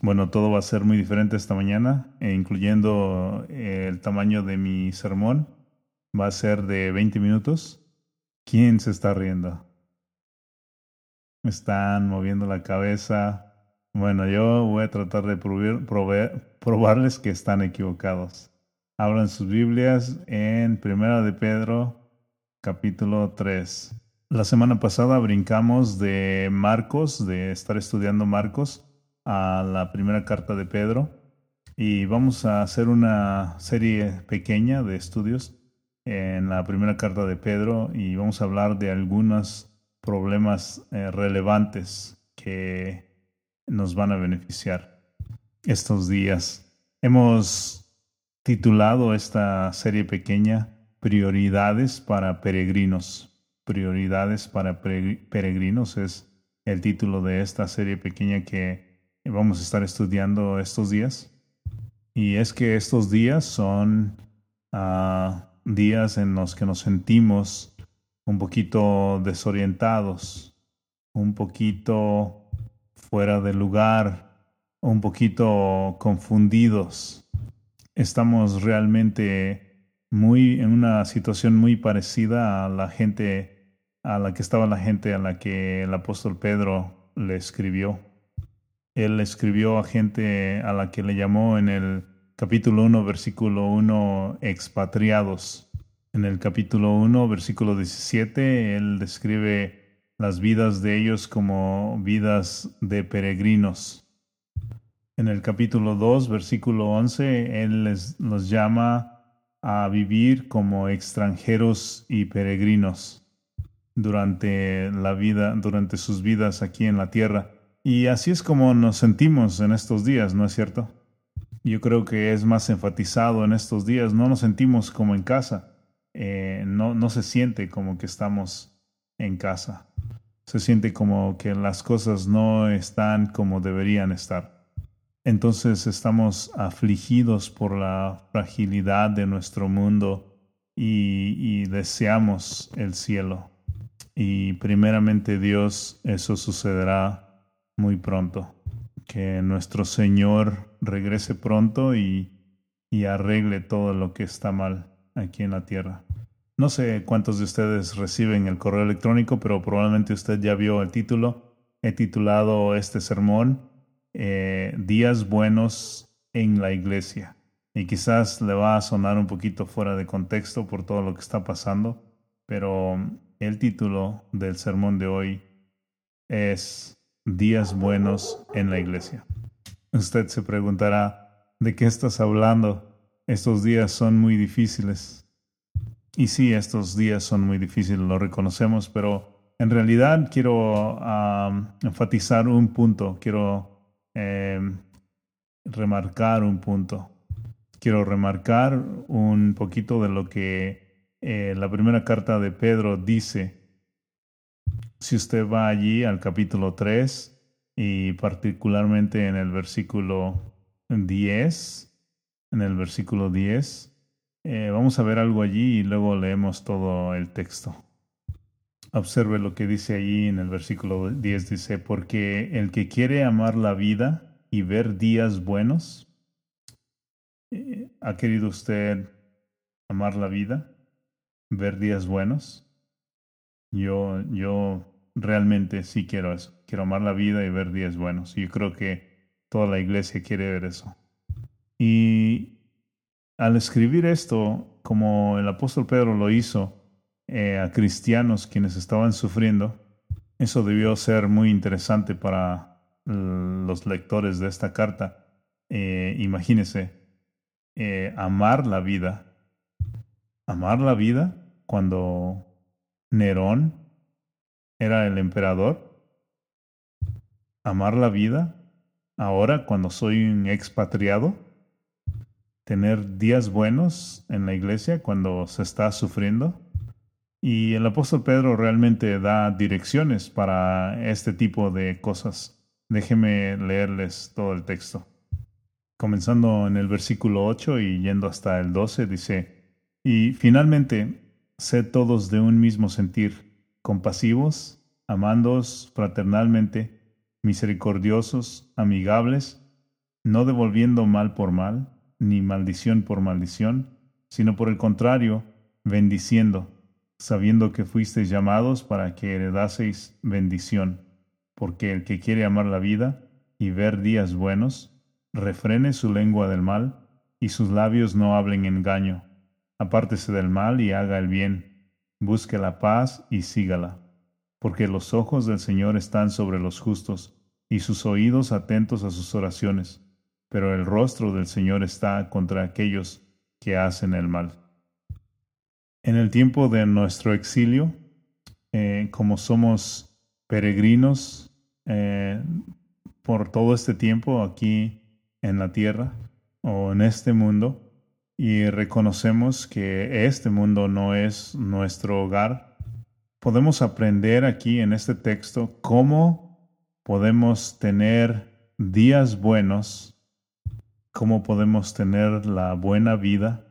Bueno, todo va a ser muy diferente esta mañana, e incluyendo eh, el tamaño de mi sermón. Va a ser de 20 minutos. ¿Quién se está riendo? Están moviendo la cabeza. Bueno, yo voy a tratar de probarles que están equivocados. Abran sus Biblias en Primera de Pedro, capítulo 3. La semana pasada brincamos de Marcos, de estar estudiando Marcos, a la primera carta de Pedro y vamos a hacer una serie pequeña de estudios en la primera carta de Pedro y vamos a hablar de algunos problemas eh, relevantes que nos van a beneficiar estos días. Hemos titulado esta serie pequeña Prioridades para peregrinos. Prioridades para peregrinos es el título de esta serie pequeña que vamos a estar estudiando estos días. Y es que estos días son ah, días en los que nos sentimos un poquito desorientados, un poquito fuera de lugar, un poquito confundidos. Estamos realmente muy en una situación muy parecida a la gente a la que estaba la gente a la que el apóstol Pedro le escribió. Él escribió a gente a la que le llamó en el capítulo 1, versículo 1, expatriados. En el capítulo 1, versículo 17, él describe las vidas de ellos como vidas de peregrinos. En el capítulo 2, versículo 11, él les, los llama a vivir como extranjeros y peregrinos durante la vida, durante sus vidas aquí en la tierra. Y así es como nos sentimos en estos días, ¿no es cierto? Yo creo que es más enfatizado en estos días, no nos sentimos como en casa, eh, no, no se siente como que estamos en casa, se siente como que las cosas no están como deberían estar. Entonces estamos afligidos por la fragilidad de nuestro mundo y, y deseamos el cielo. Y primeramente Dios, eso sucederá muy pronto. Que nuestro Señor regrese pronto y, y arregle todo lo que está mal aquí en la tierra. No sé cuántos de ustedes reciben el correo electrónico, pero probablemente usted ya vio el título. He titulado este sermón eh, Días buenos en la iglesia. Y quizás le va a sonar un poquito fuera de contexto por todo lo que está pasando, pero el título del sermón de hoy es días buenos en la iglesia. Usted se preguntará, ¿de qué estás hablando? Estos días son muy difíciles. Y sí, estos días son muy difíciles, lo reconocemos, pero en realidad quiero enfatizar un punto, quiero em, remarcar un punto. Quiero remarcar un poquito de lo que eh, la primera carta de Pedro dice si usted va allí al capítulo 3 y particularmente en el versículo 10, en el versículo 10, eh, vamos a ver algo allí y luego leemos todo el texto. Observe lo que dice allí en el versículo 10, dice, porque el que quiere amar la vida y ver días buenos, eh, ¿ha querido usted amar la vida? ¿Ver días buenos? Yo, yo realmente sí quiero eso. Quiero amar la vida y ver días buenos. Y yo creo que toda la iglesia quiere ver eso. Y al escribir esto, como el apóstol Pedro lo hizo eh, a cristianos quienes estaban sufriendo, eso debió ser muy interesante para los lectores de esta carta. Eh, imagínese, eh, amar la vida. Amar la vida cuando Nerón era el emperador. Amar la vida ahora cuando soy un expatriado. Tener días buenos en la iglesia cuando se está sufriendo. Y el apóstol Pedro realmente da direcciones para este tipo de cosas. Déjeme leerles todo el texto. Comenzando en el versículo 8 y yendo hasta el 12, dice, y finalmente Sed todos de un mismo sentir, compasivos, amándoos fraternalmente, misericordiosos, amigables, no devolviendo mal por mal, ni maldición por maldición, sino por el contrario, bendiciendo, sabiendo que fuisteis llamados para que heredaseis bendición, porque el que quiere amar la vida y ver días buenos, refrene su lengua del mal, y sus labios no hablen engaño. Apártese del mal y haga el bien, busque la paz y sígala, porque los ojos del Señor están sobre los justos, y sus oídos atentos a sus oraciones, pero el rostro del Señor está contra aquellos que hacen el mal. En el tiempo de nuestro exilio, eh, como somos peregrinos eh, por todo este tiempo aquí en la tierra o en este mundo, y reconocemos que este mundo no es nuestro hogar, podemos aprender aquí en este texto cómo podemos tener días buenos cómo podemos tener la buena vida,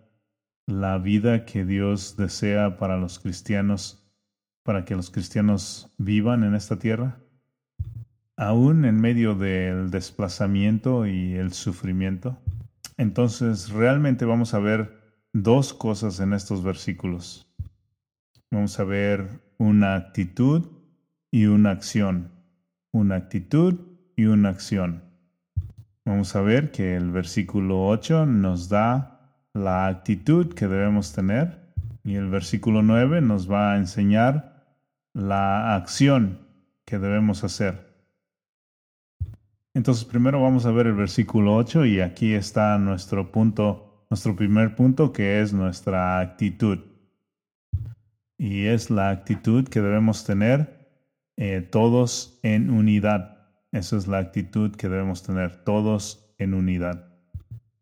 la vida que Dios desea para los cristianos, para que los cristianos vivan en esta tierra, aún en medio del desplazamiento y el sufrimiento. Entonces, realmente vamos a ver dos cosas en estos versículos. Vamos a ver una actitud y una acción. Una actitud y una acción. Vamos a ver que el versículo 8 nos da la actitud que debemos tener y el versículo 9 nos va a enseñar la acción que debemos hacer. Entonces primero vamos a ver el versículo 8 y aquí está nuestro punto, nuestro primer punto que es nuestra actitud. Y es la actitud que debemos tener eh, todos en unidad. Esa es la actitud que debemos tener todos en unidad.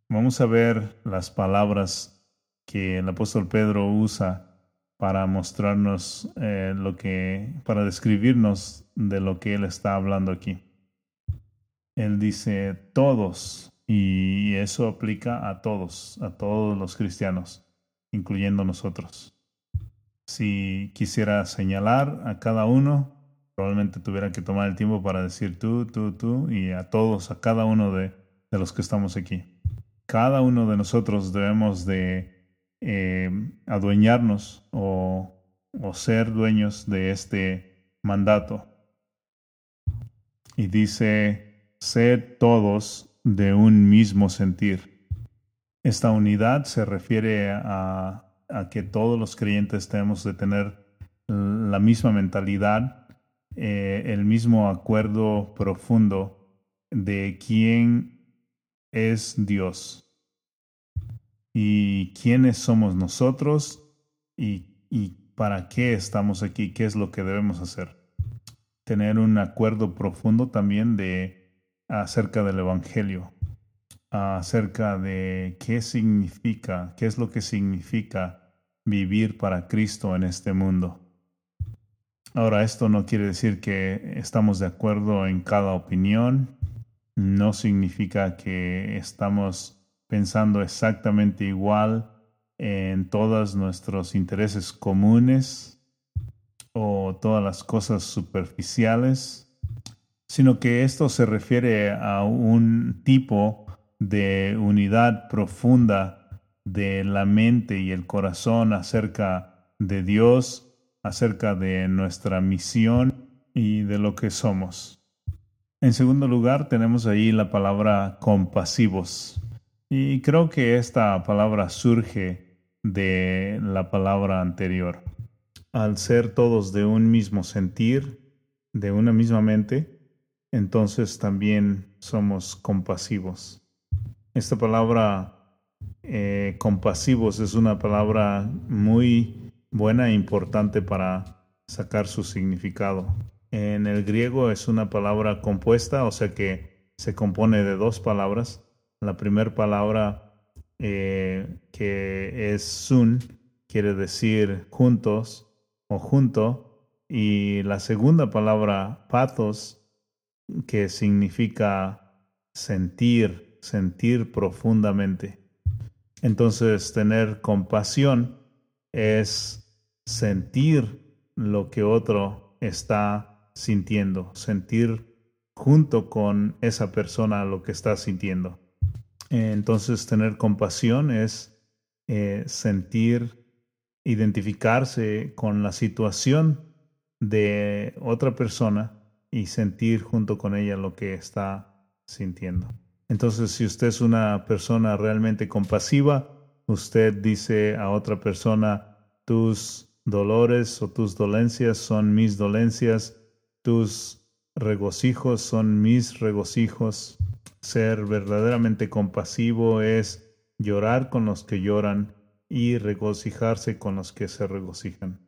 Vamos a ver las palabras que el apóstol Pedro usa para mostrarnos eh, lo que, para describirnos de lo que él está hablando aquí. Él dice todos, y eso aplica a todos, a todos los cristianos, incluyendo nosotros. Si quisiera señalar a cada uno, probablemente tuviera que tomar el tiempo para decir tú, tú, tú y a todos, a cada uno de, los que estamos aquí. Cada uno de nosotros debemos de eh, adueñarnos o, o ser dueños de este mandato. Y dice, sed todos de un mismo sentir. Esta unidad se refiere a, que todos los creyentes tenemos de tener la misma mentalidad eh, el mismo acuerdo profundo de quién es Dios y quiénes somos nosotros y, y para qué estamos aquí, qué es lo que debemos hacer. Tener un acuerdo profundo también de acerca del Evangelio, acerca de qué significa, qué es lo que significa vivir para Cristo en este mundo. Ahora, esto no quiere decir que estamos de acuerdo en cada opinión, no significa que estamos pensando exactamente igual en todos nuestros intereses comunes o todas las cosas superficiales, sino que esto se refiere a un tipo de unidad profunda de la mente y el corazón acerca de Dios acerca de nuestra misión y de lo que somos. En segundo lugar, tenemos ahí la palabra compasivos. Y creo que esta palabra surge de la palabra anterior. Al ser todos de un mismo sentir, de una misma mente, entonces también somos compasivos. Esta palabra eh, compasivos es una palabra muy buena e importante para sacar su significado. En el griego es una palabra compuesta, o sea que se compone de dos palabras. La primera palabra eh, que es sun quiere decir juntos o junto y la segunda palabra pathos que significa sentir, sentir profundamente. Entonces tener compasión es sentir lo que otro está sintiendo, sentir junto con esa persona lo que está sintiendo. Entonces, tener compasión es eh, sentir, identificarse con la situación de otra persona y sentir junto con ella lo que está sintiendo. Entonces, si usted es una persona realmente compasiva, usted dice a otra persona, tus dolores o tus dolencias son mis dolencias, tus regocijos son mis regocijos. Ser verdaderamente compasivo es llorar con los que lloran y regocijarse con los que se regocijan.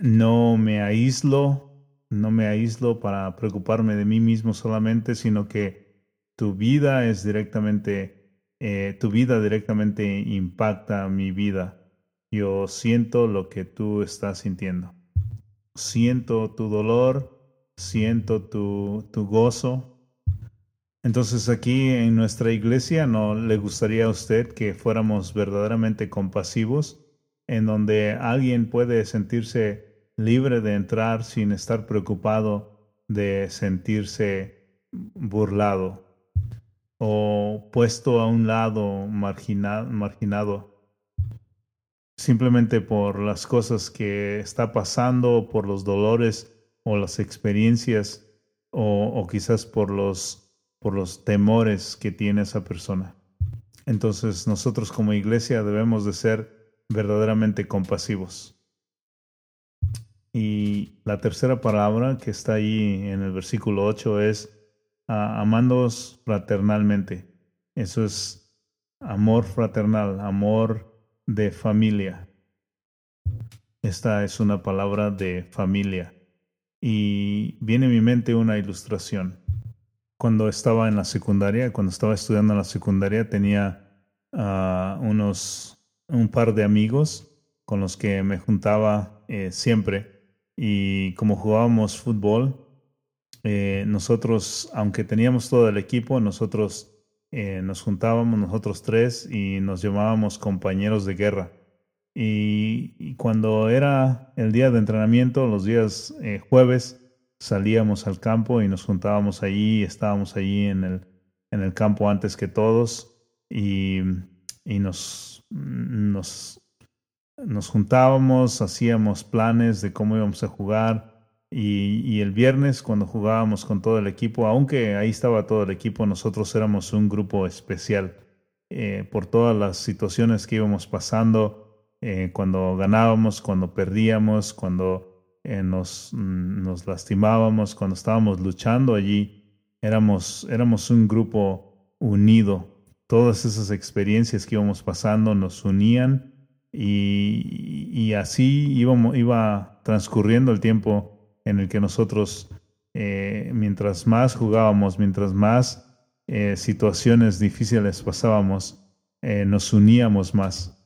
No me aíslo, no me aíslo para preocuparme de mí mismo solamente, sino que tu vida es directamente, eh, tu vida directamente impacta mi vida. Yo siento lo que tú estás sintiendo. Siento tu dolor, siento tu, tu gozo, entonces aquí en nuestra iglesia no le gustaría a usted que fuéramos verdaderamente compasivos, en donde alguien puede sentirse libre de entrar sin estar preocupado de sentirse burlado o puesto a un lado marginado simplemente por las cosas que está pasando, por los dolores o las experiencias o, o quizás por los por los temores que tiene esa persona. Entonces nosotros como iglesia debemos de ser verdaderamente compasivos. Y la tercera palabra que está ahí en el versículo 8 es amándoos fraternalmente. Eso es amor fraternal, amor de familia. Esta es una palabra de familia. Y viene a mi mente una ilustración cuando estaba en la secundaria, cuando estaba estudiando en la secundaria, tenía uh, unos, un par de amigos con los que me juntaba eh, siempre. Y como jugábamos fútbol, eh, nosotros, aunque teníamos todo el equipo, nosotros eh, nos juntábamos nosotros tres y nos llamábamos compañeros de guerra. Y, y cuando era el día de entrenamiento, los días jueves, salíamos al campo y nos juntábamos allí, estábamos allí en el, en el campo antes que todos y, y nos, nos, nos, juntábamos, hacíamos planes de cómo íbamos a jugar y, el viernes cuando jugábamos con todo el equipo, aunque ahí estaba todo el equipo, nosotros éramos un grupo especial eh, por todas las situaciones que íbamos pasando, eh, cuando ganábamos, cuando perdíamos, cuando eh, nos, mm, nos lastimábamos, cuando estábamos luchando allí, éramos, éramos un grupo unido. Todas esas experiencias que íbamos pasando nos unían y, así iba transcurriendo el tiempo en el que nosotros, eh, mientras más jugábamos, mientras más eh, situaciones difíciles pasábamos, nos uníamos más.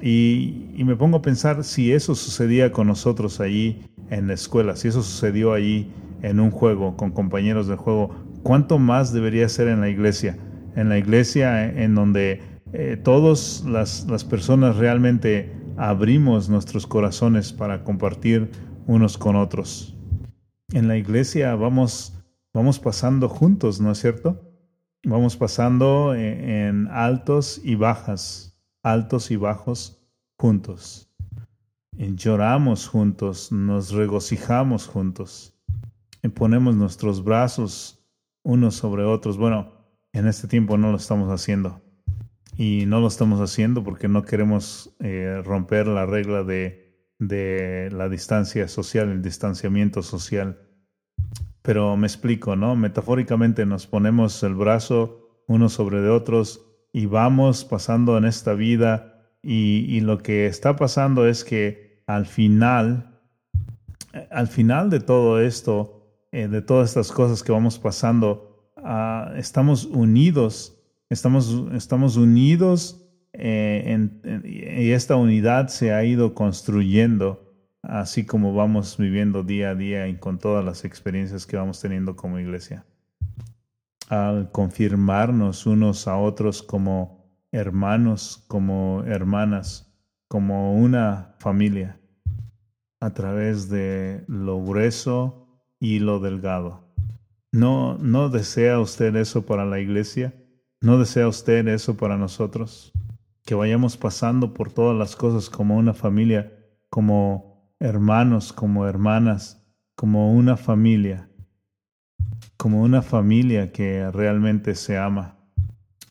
Y, me pongo a pensar si eso sucedía con nosotros allí en la escuela, si eso sucedió allí en un juego, con compañeros de juego, ¿cuánto más debería ser en la iglesia? En la iglesia en donde eh, todas las, personas realmente abrimos nuestros corazones para compartir unos con otros. En la iglesia vamos, vamos pasando juntos, ¿no es cierto? Vamos pasando eh, en altos y bajas, altos y bajos juntos. lloramos juntos, nos regocijamos juntos. Y ponemos nuestros brazos unos sobre otros. Bueno, en este tiempo no lo estamos haciendo. Y no lo estamos haciendo porque no queremos eh, romper la regla de, de la distancia social, el distanciamiento social. Pero me explico, ¿no? Metafóricamente nos ponemos el brazo unos sobre de otros y vamos pasando en esta vida y, lo que está pasando es que al final, al final de todo esto, eh, de todas estas cosas que vamos pasando, ah, estamos unidos, estamos, estamos unidos eh, y esta unidad se ha ido construyendo así como vamos viviendo día a día y con todas las experiencias que vamos teniendo como iglesia al confirmarnos unos a otros como hermanos, como hermanas, como una familia, a través de lo grueso y lo delgado. ¿No, ¿No desea usted eso para la iglesia? ¿No desea usted eso para nosotros? Que vayamos pasando por todas las cosas como una familia, como hermanos, como hermanas, como una familia, como una familia que realmente se ama.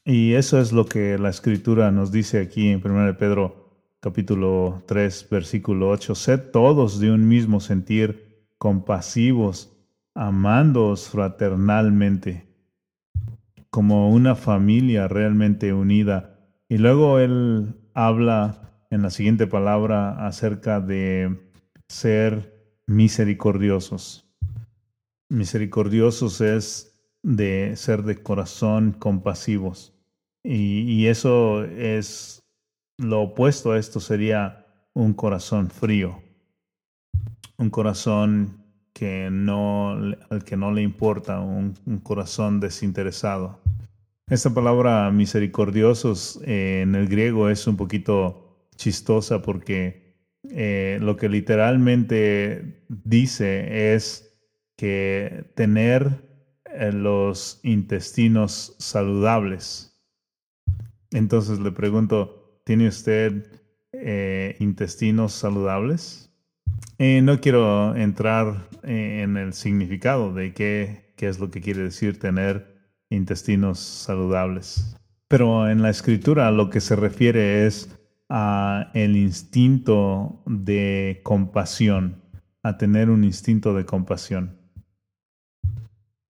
Y eso es lo que la escritura nos dice aquí en 1 Pedro capítulo 3 versículo 8. Sed todos de un mismo sentir, compasivos, amándoos fraternalmente como una familia realmente unida. Y luego él habla en la siguiente palabra acerca de ser misericordiosos. Misericordiosos es de ser de corazón compasivos. Y, eso es lo opuesto a esto sería un corazón frío, un corazón que no, al que no le importa, un, corazón desinteresado. Esta palabra misericordiosos eh, en el griego es un poquito chistosa porque eh, lo que literalmente dice es que tener eh, los intestinos saludables. Entonces le pregunto, ¿tiene usted intestinos saludables? No quiero entrar eh, en el significado de qué, qué es lo que quiere decir tener intestinos saludables. Pero en la escritura lo que se refiere es a el instinto de compasión, a tener un instinto de compasión.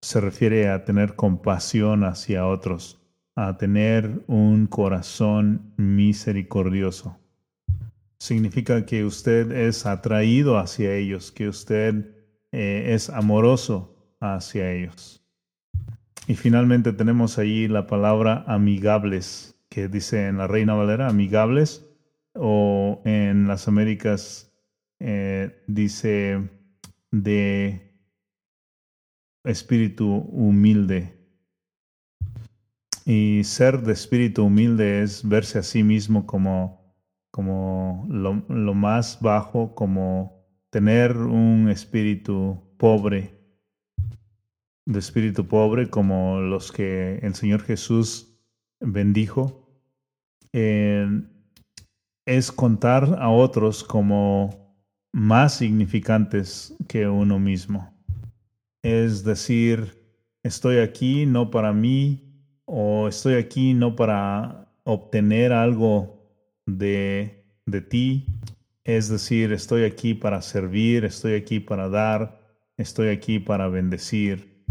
Se refiere a tener compasión hacia otros, a tener un corazón misericordioso significa que usted es atraído hacia ellos, que usted eh, es amoroso hacia ellos. Y finalmente tenemos ahí la palabra amigables, que dice en la Reina Valera, amigables, o en las Américas eh, dice de espíritu humilde. Y ser de espíritu humilde es verse a sí mismo como como lo, más bajo, como tener un espíritu pobre, de espíritu pobre, como los que el Señor Jesús bendijo, es contar a otros como más significantes que uno mismo. Es decir, estoy aquí no para mí o estoy aquí no para obtener algo de, de ti, es decir, estoy aquí para servir, estoy aquí para dar, estoy aquí para bendecir.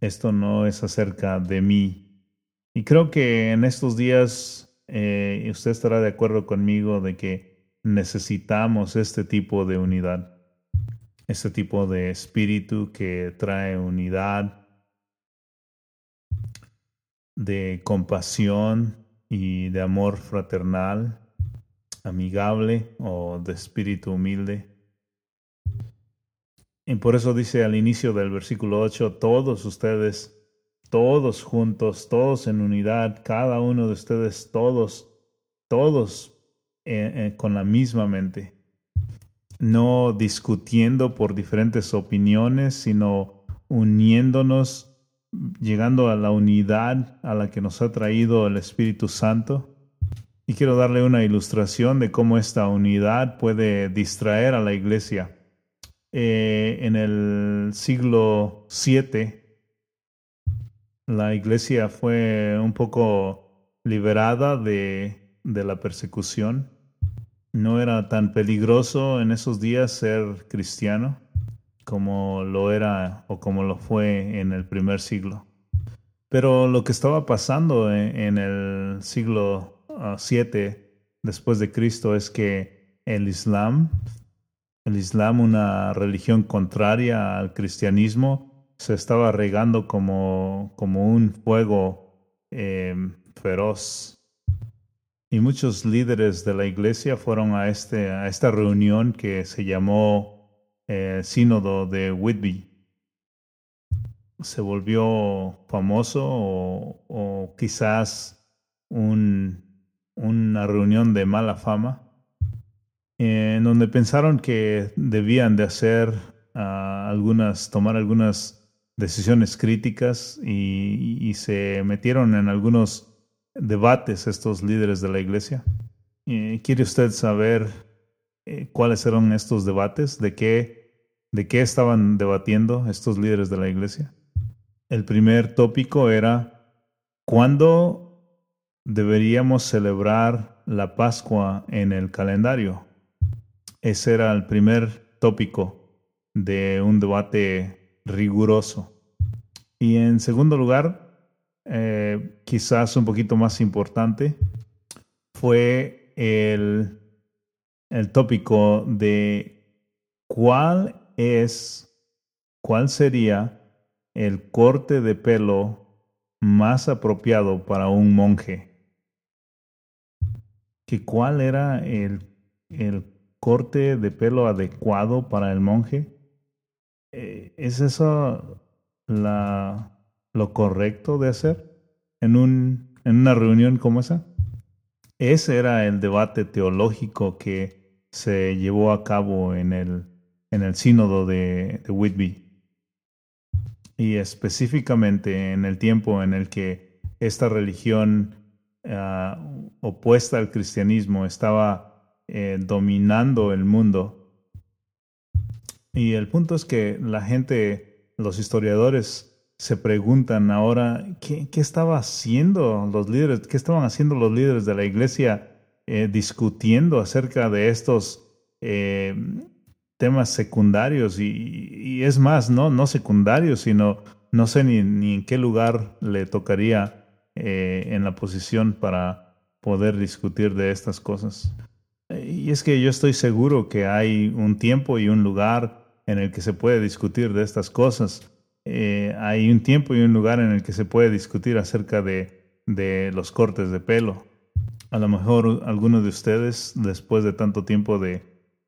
Esto no es acerca de mí. Y creo que en estos días eh, usted estará de acuerdo conmigo de que necesitamos este tipo de unidad, este tipo de espíritu que trae unidad, de compasión, y de amor fraternal, amigable o de espíritu humilde. Y por eso dice al inicio del versículo 8, todos ustedes, todos juntos, todos en unidad, cada uno de ustedes, todos, todos eh, eh, con la misma mente, no discutiendo por diferentes opiniones, sino uniéndonos llegando a la unidad a la que nos ha traído el Espíritu Santo. Y quiero darle una ilustración de cómo esta unidad puede distraer a la iglesia. Eh, en el siglo VII, la iglesia fue un poco liberada de, de la persecución. No era tan peligroso en esos días ser cristiano como lo era o como lo fue en el primer siglo. Pero lo que estaba pasando en, el siglo VII ah, después de Cristo es que el Islam, el Islam, una religión contraria al cristianismo, se estaba regando como, como un fuego em, feroz. Y muchos líderes de la iglesia fueron a, este, a esta reunión que se llamó eh, sínodo de Whitby se volvió famoso o, quizás un, una reunión de mala fama en donde pensaron que debían de hacer ah, algunas, tomar algunas decisiones críticas y, se metieron en algunos debates estos líderes de la iglesia. ¿Quiere usted saber eh, cuáles eran estos debates? ¿De qué, ¿De qué estaban debatiendo estos líderes de la iglesia? El primer tópico era ¿cuándo deberíamos celebrar la Pascua en el calendario? Ese era el primer tópico de un debate riguroso. Y en segundo lugar, eh, quizás un poquito más importante, fue el, el tópico de cuál es, cuál sería el corte de pelo más apropiado para un monje? ¿Que ¿Cuál era el, el, corte de pelo adecuado para el monje? Eh, ¿Es eso la, lo correcto de hacer en, un, en una reunión como esa? Ese era el debate teológico que se llevó a cabo en el, en el sínodo de, de Whitby y específicamente en el tiempo en el que esta religión ah, opuesta al cristianismo estaba eh, dominando el mundo. Y el punto es que la gente, los historiadores, se preguntan ahora qué, qué estaba haciendo los líderes, qué estaban haciendo los líderes de la iglesia eh, discutiendo acerca de estos eh, temas secundarios y, es más, no, no secundarios, sino no sé ni, ni en qué lugar le tocaría eh, en la posición para poder discutir de estas cosas. Y es que yo estoy seguro que hay un tiempo y un lugar en el que se puede discutir de estas cosas. Eh, hay un tiempo y un lugar en el que se puede discutir acerca de, de los cortes de pelo. A lo mejor algunos de ustedes, después de tanto tiempo de,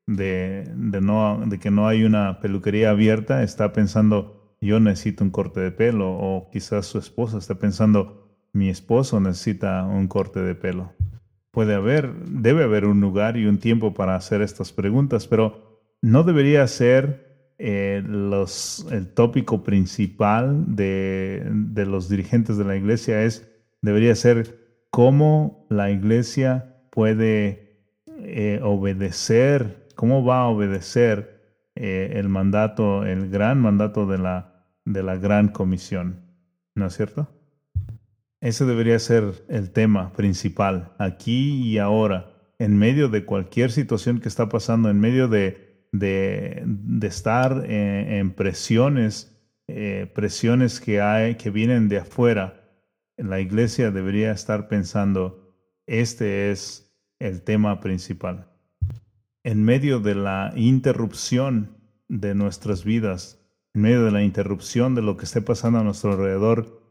de, no, de que no hay una peluquería abierta, está pensando, yo necesito un corte de pelo, o quizás su esposa está pensando, mi esposo necesita un corte de pelo. Puede haber, debe haber un lugar y un tiempo para hacer estas preguntas, pero no debería ser eh, los, el tópico principal de, de los dirigentes de la iglesia, es, debería ser cómo la iglesia puede eh, obedecer cómo va a obedecer eh, el mandato, el gran mandato de la, de la gran comisión. ¿No es cierto? Ese debería ser el tema principal, aquí y ahora, en medio de cualquier situación que está pasando, en medio de, de, estar eh, en, presiones, presiones que hay, que vienen de afuera. La iglesia debería estar pensando, este es el tema principal en medio de la interrupción de nuestras vidas, en medio de la interrupción de lo que esté pasando a nuestro alrededor,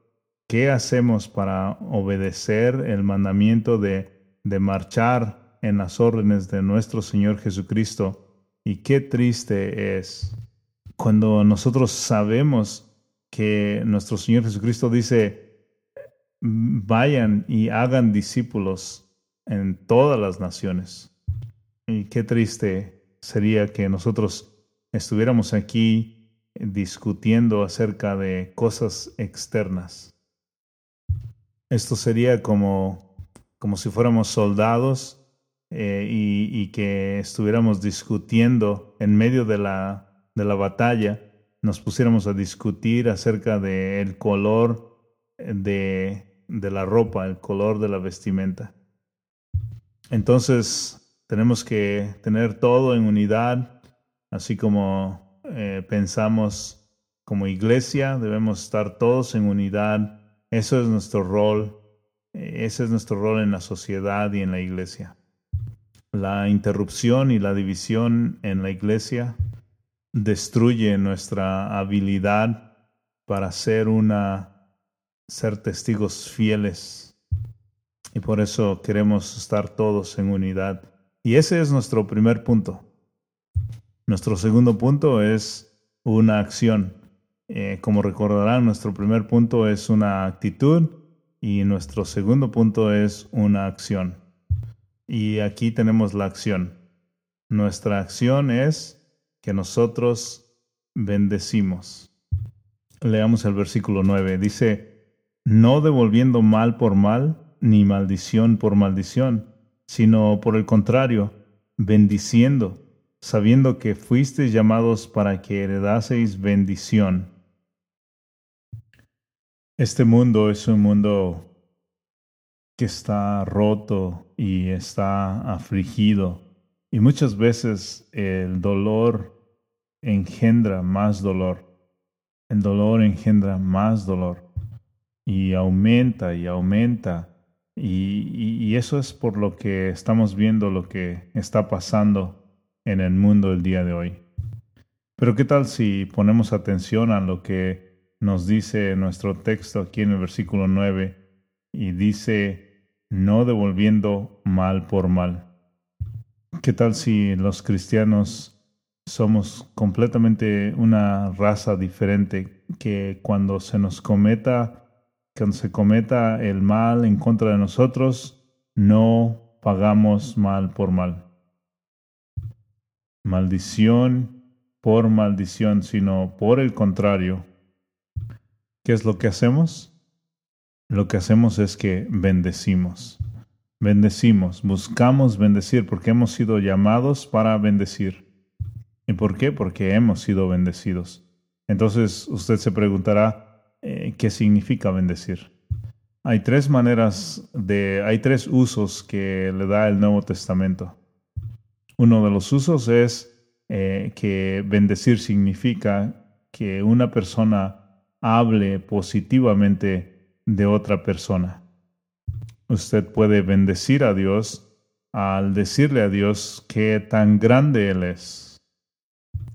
¿qué hacemos para obedecer el mandamiento de, de marchar en las órdenes de nuestro Señor Jesucristo? Y qué triste es cuando nosotros sabemos que nuestro Señor Jesucristo dice, vayan y hagan discípulos en todas las naciones. Y qué triste sería que nosotros estuviéramos aquí discutiendo acerca de cosas externas. Esto sería como, como si fuéramos soldados eh, y, que estuviéramos discutiendo en medio de la, de la batalla, nos pusiéramos a discutir acerca del color de, de la ropa, el color de la vestimenta. Entonces, tenemos que tener todo en unidad, así como eh, pensamos como iglesia, debemos estar todos en unidad. Eso es nuestro rol, eh, ese es nuestro rol en la sociedad y en la iglesia. La interrupción y la división en la iglesia destruye nuestra habilidad para ser una ser testigos fieles. Y por eso queremos estar todos en unidad. Y ese es nuestro primer punto. Nuestro segundo punto es una acción. Eh, como recordarán, nuestro primer punto es una actitud y nuestro segundo punto es una acción. Y aquí tenemos la acción. Nuestra acción es que nosotros bendecimos. Leamos el versículo 9. Dice, no devolviendo mal por mal, ni maldición por maldición, sino por el contrario, bendiciendo, sabiendo que fuisteis llamados para que heredaseis bendición. Este mundo es un mundo que está roto y está afligido. Y muchas veces el dolor engendra más dolor. El dolor engendra más dolor. Y aumenta y aumenta. Y, eso es por lo que estamos viendo lo que está pasando en el mundo el día de hoy. Pero ¿qué tal si ponemos atención a lo que nos dice nuestro texto aquí en el versículo 9 y dice, no devolviendo mal por mal? ¿Qué tal si los cristianos somos completamente una raza diferente que cuando se nos cometa, cuando se cometa el mal en contra de nosotros, no pagamos mal por mal? Maldición por maldición, sino por el contrario. ¿Qué es lo que hacemos? Lo que hacemos es que bendecimos. Bendecimos, buscamos bendecir porque hemos sido llamados para bendecir. ¿Y por qué? Porque hemos sido bendecidos. Entonces usted se preguntará, eh, ¿qué significa bendecir? Hay tres maneras de, hay tres usos que le da el Nuevo Testamento. Uno de los usos es eh, que bendecir significa que una persona hable positivamente de otra persona. Usted puede bendecir a Dios al decirle a Dios qué tan grande Él es.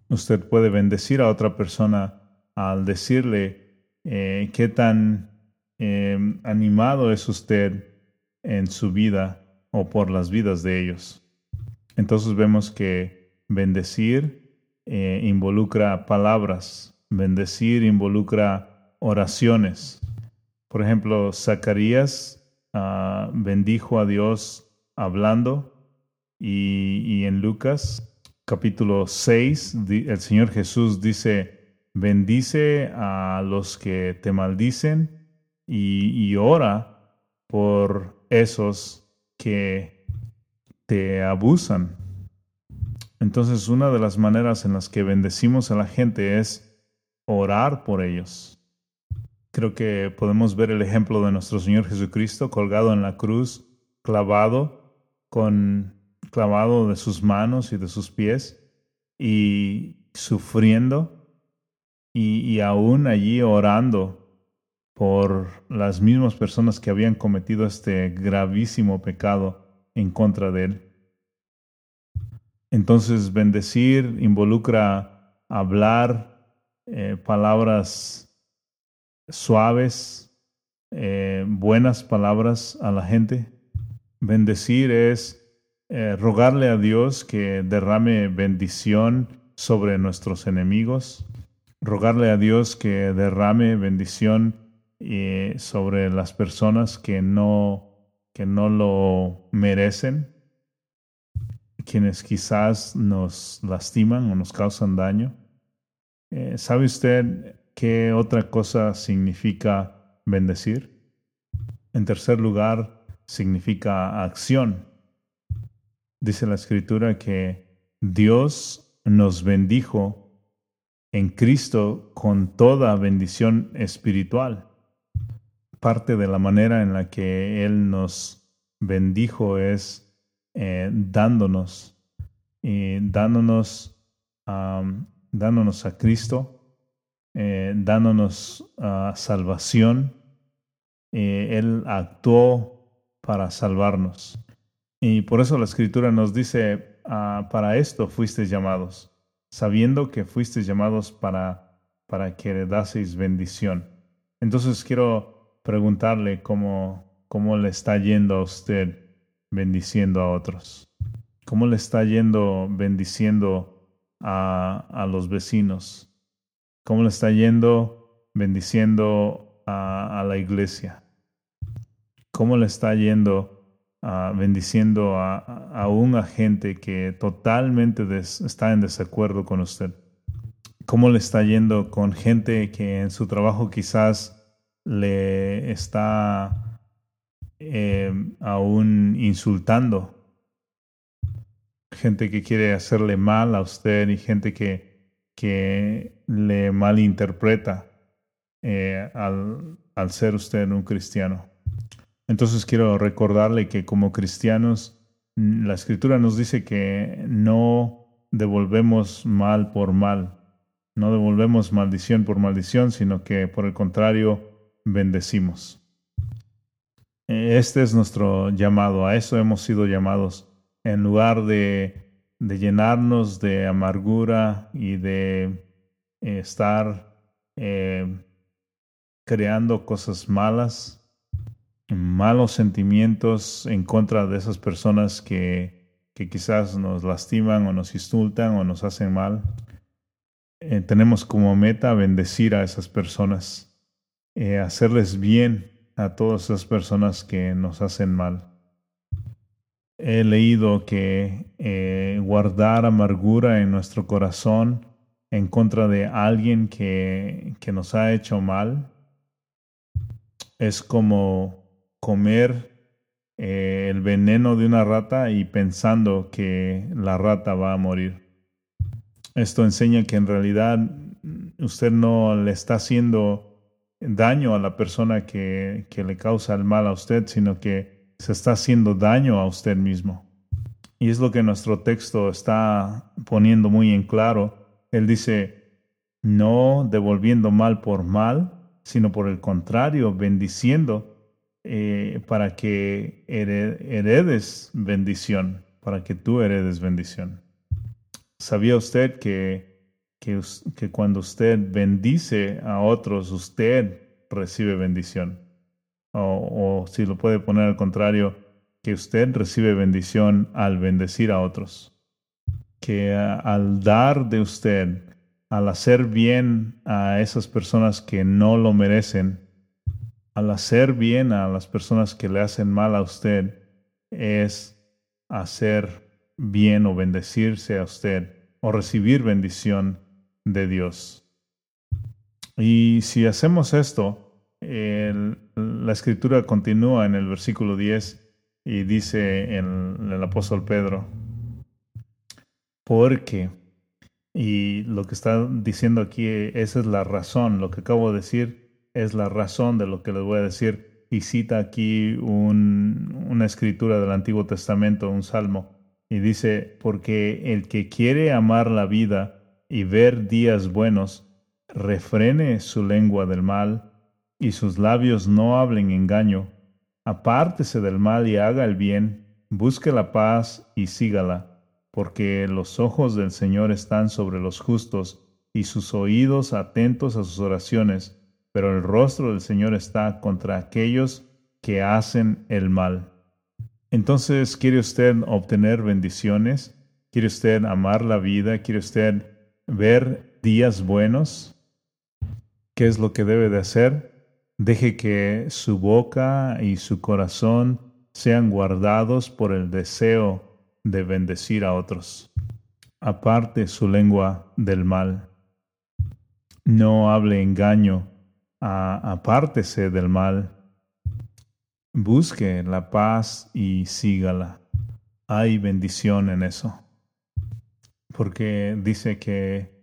Usted puede bendecir a otra persona al decirle eh, qué tan em, animado es usted en su vida o por las vidas de ellos. Entonces vemos que bendecir eh, involucra palabras, bendecir involucra oraciones. Por ejemplo, Zacarías Ah, bendijo a Dios hablando y, en Lucas capítulo 6 el Señor Jesús dice, bendice a los que te maldicen y, ora por esos que te abusan. Entonces una de las maneras en las que bendecimos a la gente es orar por ellos. Creo que podemos ver el ejemplo de nuestro Señor Jesucristo colgado en la cruz, clavado, con clavado de sus manos y de sus pies y sufriendo y, y aún allí orando por las mismas personas que habían cometido este gravísimo pecado en contra de él. Entonces bendecir involucra hablar eh, palabras suaves, eh, buenas palabras a la gente. Bendecir es eh, rogarle a Dios que derrame bendición sobre nuestros enemigos, rogarle a Dios que derrame bendición eh, sobre las personas que no, que no lo merecen, quienes quizás nos lastiman o nos causan daño. ¿Sabe usted? ¿Qué otra cosa significa bendecir? En tercer lugar, significa acción. Dice la escritura que Dios nos bendijo en Cristo con toda bendición espiritual. Parte de la manera en la que Él nos bendijo es eh, dándonos, y dándonos, dándonos a Cristo eh, dándonos ah, salvación. Eh, él actuó para salvarnos. Y por eso la escritura nos dice, ah, para esto fuisteis llamados, sabiendo que fuisteis llamados para, para que heredaseis bendición. Entonces quiero preguntarle cómo, cómo le está yendo a usted bendiciendo a otros. ¿Cómo le está yendo bendiciendo a, a los vecinos, cómo le está yendo bendiciendo a, la iglesia, cómo le está yendo bendiciendo a, a, un agente que totalmente está en desacuerdo con usted. cómo le está yendo con gente que en su trabajo quizás le está eh, aún insultando. Gente que quiere hacerle mal a usted y gente que, que le malinterpreta eh, al, al ser usted un cristiano. Entonces quiero recordarle que como cristianos, la escritura nos dice que no devolvemos mal por mal, no devolvemos maldición por maldición, sino que por el contrario bendecimos. Este es nuestro llamado, a eso hemos sido llamados. En lugar de, de llenarnos de amargura y de eh, estar eh, creando cosas malas, malos sentimientos en contra de esas personas que, que quizás nos lastiman o nos insultan o nos hacen mal. Eh, tenemos como meta bendecir a esas personas, eh, hacerles bien a todas esas personas que nos hacen mal. He leído que eh, guardar amargura en nuestro corazón en contra de alguien que, que nos ha hecho mal es como comer eh, el veneno de una rata y pensando que la rata va a morir. Esto enseña que en realidad usted no le está haciendo daño a la persona que, que le causa el mal a usted, sino que se está haciendo daño a usted mismo. Y es lo que nuestro texto está poniendo muy en claro. Él dice, no devolviendo mal por mal, sino por el contrario, bendiciendo eh, para que heredes bendición, para que tú heredes bendición. ¿Sabía usted que, que, cuando usted bendice a otros, usted recibe bendición? O, o si lo puede poner al contrario, que usted recibe bendición al bendecir a otros. Que al dar de usted, al hacer bien a esas personas que no lo merecen, al hacer bien a las personas que le hacen mal a usted, es hacer bien o bendecirse a usted o recibir bendición de Dios. Y si hacemos esto, la escritura continúa en el versículo 10 y dice en el apóstol Pedro, porque y lo que está diciendo aquí, esa es la razón, lo que acabo de decir es la razón de lo que les voy a decir. Y cita aquí una escritura del Antiguo Testamento, un salmo, y dice, porque el que quiere amar la vida y ver días buenos, refrene su lengua del mal y sus labios no hablen engaño, apártese del mal y haga el bien, busque la paz y sígala porque los ojos del Señor están sobre los justos y sus oídos atentos a sus oraciones, pero el rostro del Señor está contra aquellos que hacen el mal. Entonces, ¿quiere usted obtener bendiciones? ¿Quiere usted amar la vida? ¿Quiere usted ver días buenos? ¿Qué es lo que debe de hacer? Deje que su boca y su corazón sean guardados por el deseo de bendecir a otros. Aparte su lengua del mal. No hable engaño. Apártese del mal. Busque la paz y sígala. Hay bendición en eso. Porque dice que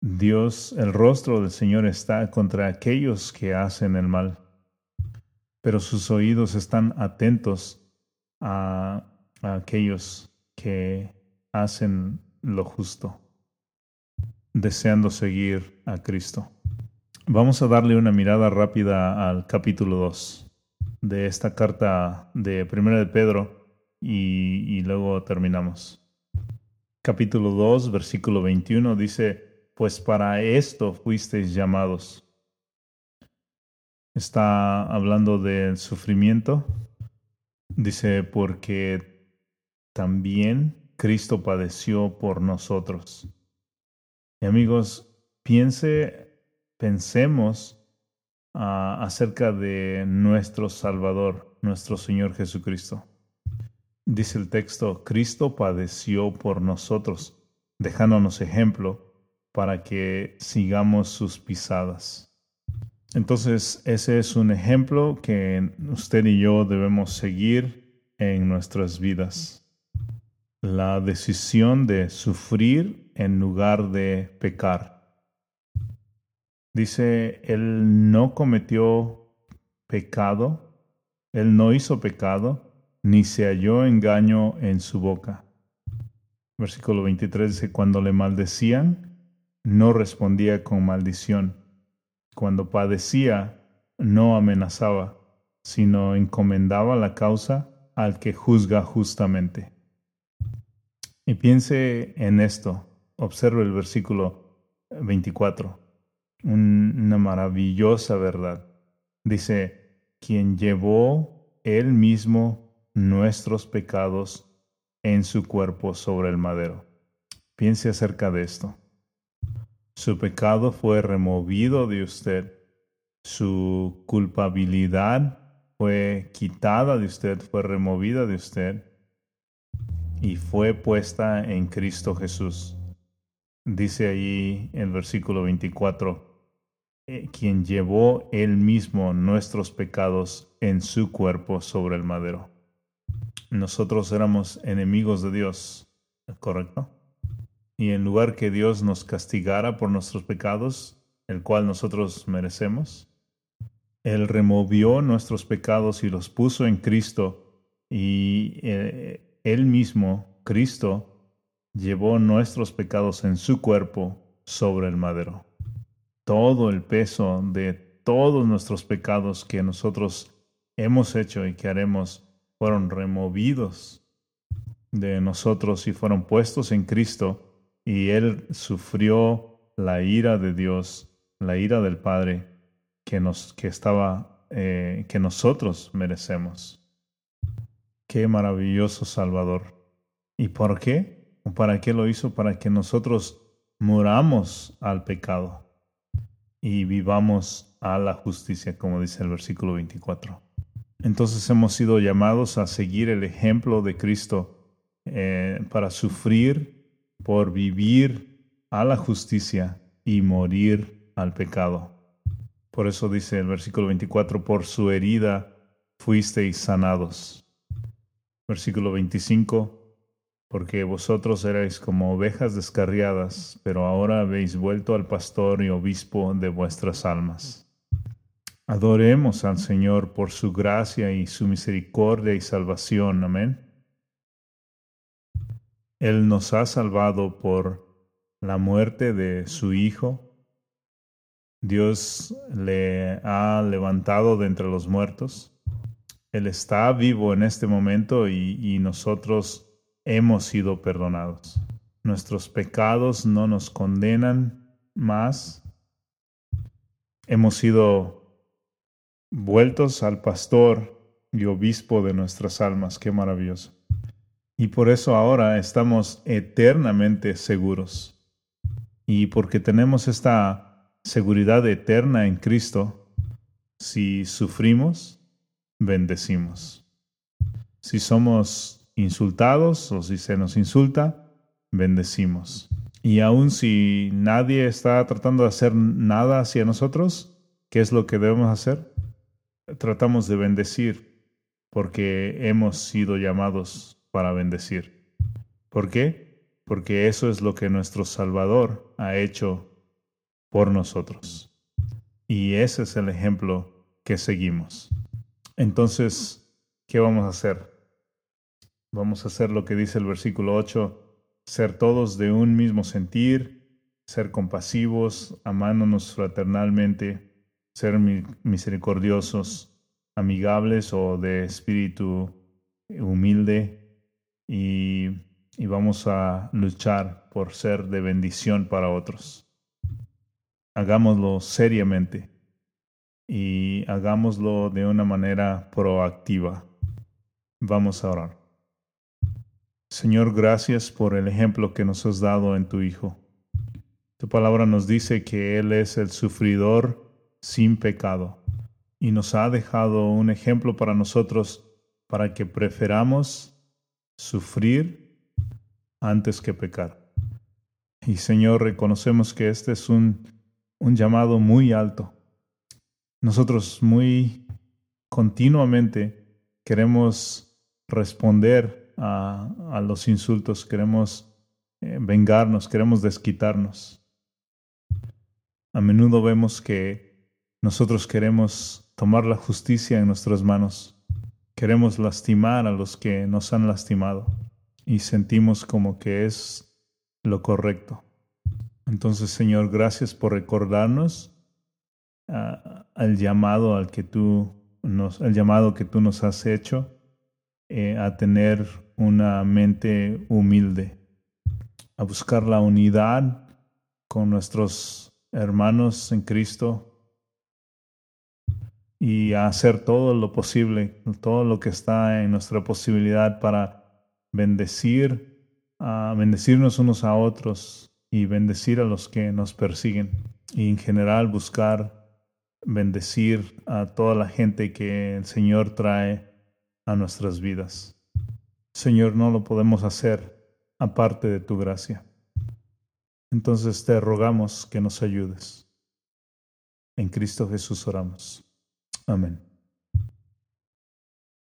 Dios, el rostro del Señor está contra aquellos que hacen el mal, pero sus oídos están atentos a, a aquellos que hacen lo justo, deseando seguir a Cristo. Vamos a darle una mirada rápida al capítulo 2 de esta carta de Primera de Pedro y, luego terminamos. Capítulo 2, versículo 21 dice, pues para esto fuisteis llamados. Está hablando del sufrimiento. Dice, porque también Cristo padeció por nosotros. Y amigos, piense, pensemos ah, acerca de nuestro Salvador, nuestro Señor Jesucristo. Dice el texto, Cristo padeció por nosotros, dejándonos ejemplo para que sigamos sus pisadas. Entonces, ese es un ejemplo que usted y yo debemos seguir en nuestras vidas. La decisión de sufrir en lugar de pecar. Dice, Él no cometió pecado, Él no hizo pecado, ni se halló engaño en su boca. Versículo 23 dice, cuando le maldecían, no respondía con maldición cuando padecía, no amenazaba, sino encomendaba la causa al que juzga justamente. Y piense en esto. Observe el versículo 24. Una maravillosa verdad. Dice, quien llevó él mismo nuestros pecados en su cuerpo sobre el madero. Piense acerca de esto. Su pecado fue removido de usted. Su culpabilidad fue quitada de usted, fue removida de usted y fue puesta en Cristo Jesús. Dice allí el versículo 24, eh, quien llevó él mismo nuestros pecados en su cuerpo sobre el madero. Nosotros éramos enemigos de Dios, ¿correcto? y en lugar que Dios nos castigara por nuestros pecados, el cual nosotros merecemos, Él removió nuestros pecados y los puso en Cristo y eh, Él mismo, Cristo, llevó nuestros pecados en su cuerpo sobre el madero. Todo el peso de todos nuestros pecados que nosotros hemos hecho y que haremos fueron removidos de nosotros y fueron puestos en Cristo y él sufrió la ira de Dios, la ira del Padre que nos que estaba eh, que nosotros merecemos. Qué maravilloso Salvador. ¿Y por qué? ¿Para qué lo hizo? Para que nosotros muramos al pecado y vivamos a la justicia, como dice el versículo 24. Entonces hemos sido llamados a seguir el ejemplo de Cristo eh, para sufrir por vivir a la justicia y morir al pecado. Por eso dice el versículo 24, por su herida fuisteis sanados. Versículo 25, porque vosotros erais como ovejas descarriadas, pero ahora habéis vuelto al pastor y obispo de vuestras almas. Adoremos al Señor por su gracia y su misericordia y salvación. Amén. Él nos ha salvado por la muerte de su Hijo. Dios le ha levantado de entre los muertos. Él está vivo en este momento y, nosotros hemos sido perdonados. Nuestros pecados no nos condenan más. Hemos sido vueltos al pastor y obispo de nuestras almas. Qué maravilloso. Y por eso ahora estamos eternamente seguros. Y porque tenemos esta seguridad eterna en Cristo, si sufrimos, bendecimos. Si somos insultados o si se nos insulta, bendecimos. Y aun si nadie está tratando de hacer nada hacia nosotros, ¿qué es lo que debemos hacer? Tratamos de bendecir porque hemos sido llamados para bendecir. ¿Por qué? Porque eso es lo que nuestro Salvador ha hecho por nosotros. Y ese es el ejemplo que seguimos. Entonces, ¿qué vamos a hacer? Vamos a hacer lo que dice el versículo 8, ser todos de un mismo sentir, ser compasivos, amándonos fraternalmente, ser misericordiosos, amigables o de espíritu humilde, y, vamos a luchar por ser de bendición para otros. Hagámoslo seriamente y hagámoslo de una manera proactiva. Vamos a orar. Señor, gracias por el ejemplo que nos has dado en tu Hijo. Tu palabra nos dice que Él es el sufridor sin pecado y nos ha dejado un ejemplo para nosotros para que preferamos sufrir antes que pecar. Y Señor, reconocemos que este es un, un llamado muy alto. Nosotros muy continuamente queremos responder a, los insultos, queremos eh, vengarnos, queremos desquitarnos. A menudo vemos que nosotros queremos tomar la justicia en nuestras manos, queremos lastimar a los que nos han lastimado y sentimos como que es lo correcto. Entonces, Señor, gracias por recordarnos uh, al llamado al que tú nos, el llamado que tú nos has hecho eh, a tener una mente humilde, a buscar la unidad con nuestros hermanos en Cristo y a hacer todo lo posible, todo lo que está en nuestra posibilidad para bendecir, a bendecirnos unos a otros y bendecir a los que nos persiguen. Y en general buscar bendecir a toda la gente que el Señor trae a nuestras vidas. Señor, no lo podemos hacer aparte de tu gracia. Entonces te rogamos que nos ayudes. En Cristo Jesús oramos. Amén.